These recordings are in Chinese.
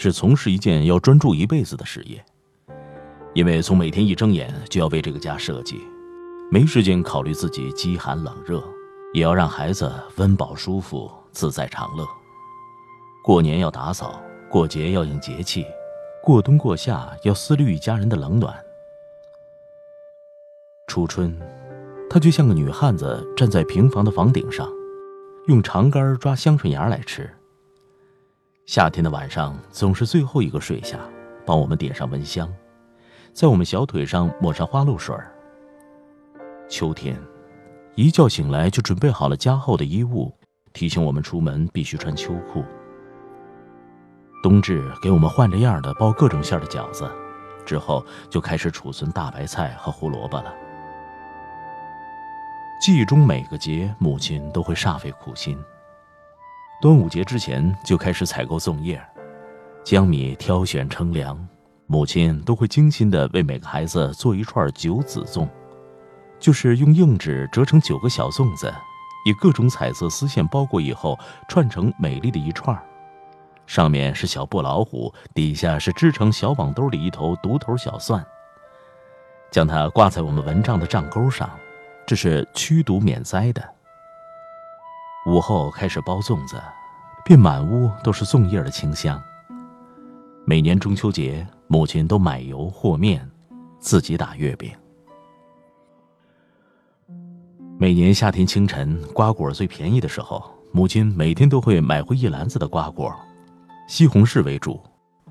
是从事一件要专注一辈子的事业，因为从每天一睁眼就要为这个家设计，没时间考虑自己饥寒冷热，也要让孩子温饱舒服、自在长乐。过年要打扫，过节要应节气，过冬过夏要思虑一家人的冷暖。初春，她就像个女汉子，站在平房的房顶上，用长杆抓香椿芽来吃。夏天的晚上总是最后一个睡下，帮我们点上蚊香，在我们小腿上抹上花露水秋天，一觉醒来就准备好了加厚的衣物，提醒我们出门必须穿秋裤。冬至给我们换着样的包各种馅的饺子，之后就开始储存大白菜和胡萝卜了。记忆中每个节，母亲都会煞费苦心。端午节之前就开始采购粽叶，将米挑选称量，母亲都会精心的为每个孩子做一串九子粽，就是用硬纸折成九个小粽子，以各种彩色丝线包裹以后串成美丽的一串，上面是小布老虎，底下是织成小网兜里一头独头小蒜，将它挂在我们蚊帐的帐钩上，这是驱毒免灾的。午后开始包粽子，便满屋都是粽叶的清香。每年中秋节，母亲都买油和面，自己打月饼。每年夏天清晨，瓜果最便宜的时候，母亲每天都会买回一篮子的瓜果，西红柿为主，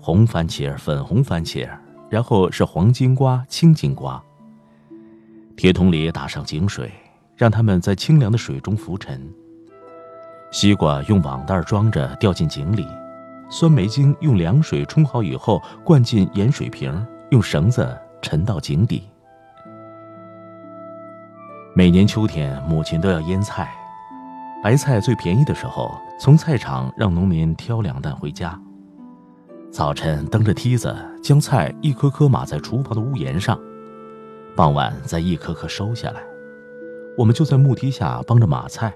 红番茄、粉红番茄，然后是黄金瓜、青金瓜。铁桶里打上井水，让它们在清凉的水中浮沉。西瓜用网袋装着，掉进井里；酸梅精用凉水冲好以后，灌进盐水瓶，用绳子沉到井底。每年秋天，母亲都要腌菜，白菜最便宜的时候，从菜场让农民挑两担回家。早晨蹬着梯子，将菜一颗颗码在厨房的屋檐上，傍晚再一颗颗收下来，我们就在木梯下帮着码菜。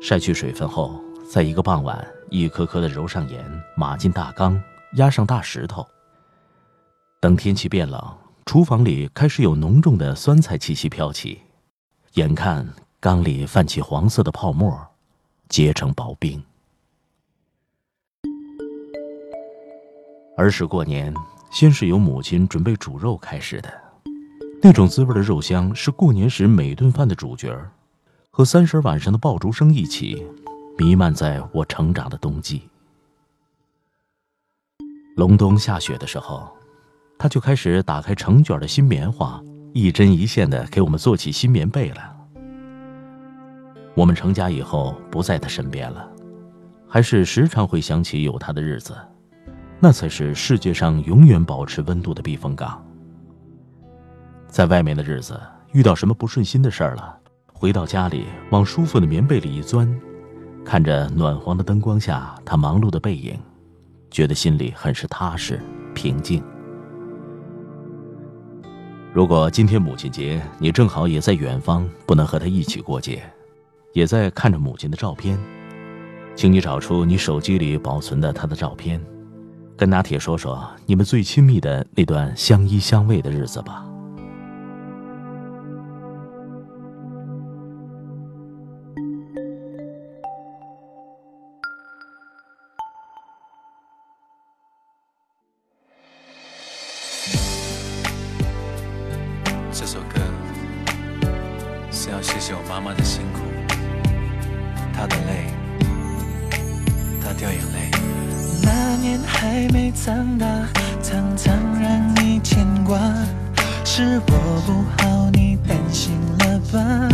晒去水分后，在一个傍晚，一颗颗的揉上盐，码进大缸，压上大石头。等天气变冷，厨房里开始有浓重的酸菜气息飘起，眼看缸里泛起黄色的泡沫，结成薄冰。儿时过年，先是由母亲准备煮肉开始的，那种滋味的肉香是过年时每顿饭的主角。和三十晚上的爆竹声一起，弥漫在我成长的冬季。隆冬下雪的时候，他就开始打开成卷的新棉花，一针一线的给我们做起新棉被了。我们成家以后不在他身边了，还是时常会想起有他的日子，那才是世界上永远保持温度的避风港。在外面的日子，遇到什么不顺心的事儿了？回到家里，往舒服的棉被里一钻，看着暖黄的灯光下他忙碌的背影，觉得心里很是踏实平静。如果今天母亲节你正好也在远方，不能和他一起过节，也在看着母亲的照片，请你找出你手机里保存的她的照片，跟拿铁说说你们最亲密的那段相依相偎的日子吧。要谢谢我妈妈的辛苦，她的泪，她掉眼泪。那年还没长大，常常让你牵挂，是我不好，你担心了吧？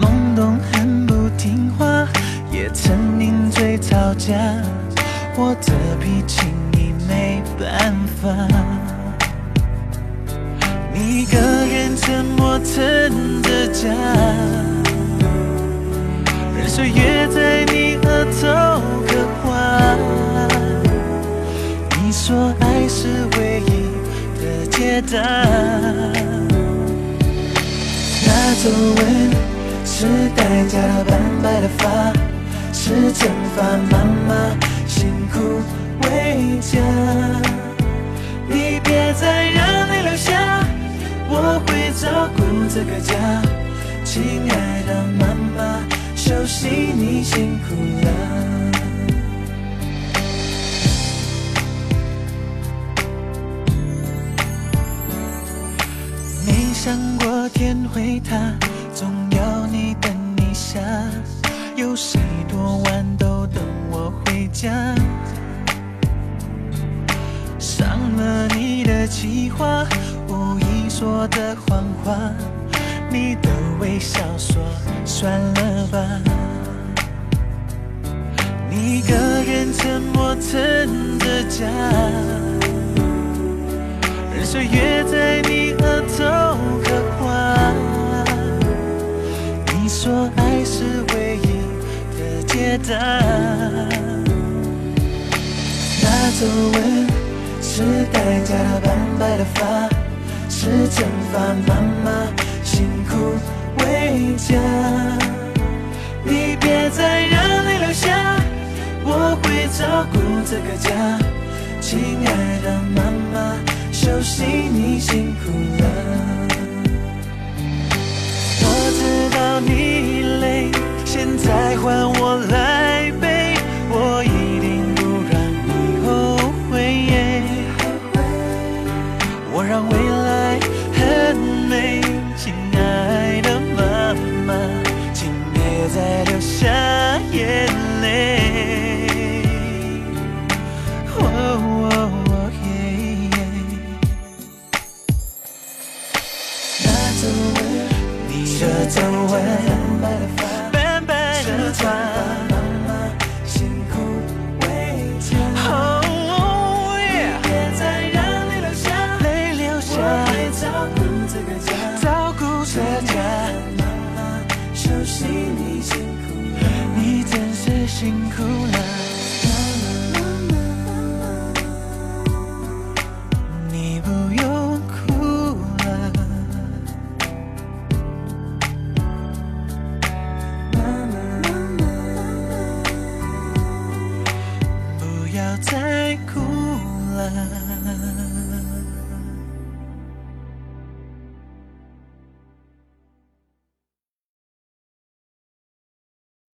懵懂很不听话，也曾抿嘴吵架，我的脾气你没。办法。家，任岁月在你额头刻画。你说爱是唯一的解答。那皱纹是代价斑白的发，是惩罚妈妈辛苦为家。你别再让泪流下，我会照顾这个家。亲爱的妈妈，休息你辛苦了。没想过天会塌，总要你等一下。有谁多晚都等我回家？伤了你的计划，说的谎话，你的微笑说算了吧。你一个人沉默撑着家。任岁月在你额头刻画。你说爱是唯一的解答。那皱纹是代价斑白的发，是惩罚妈妈辛苦为家。你别再让泪流下，我会照顾这个家。亲爱的妈妈，休息你辛苦了。我知道你辛苦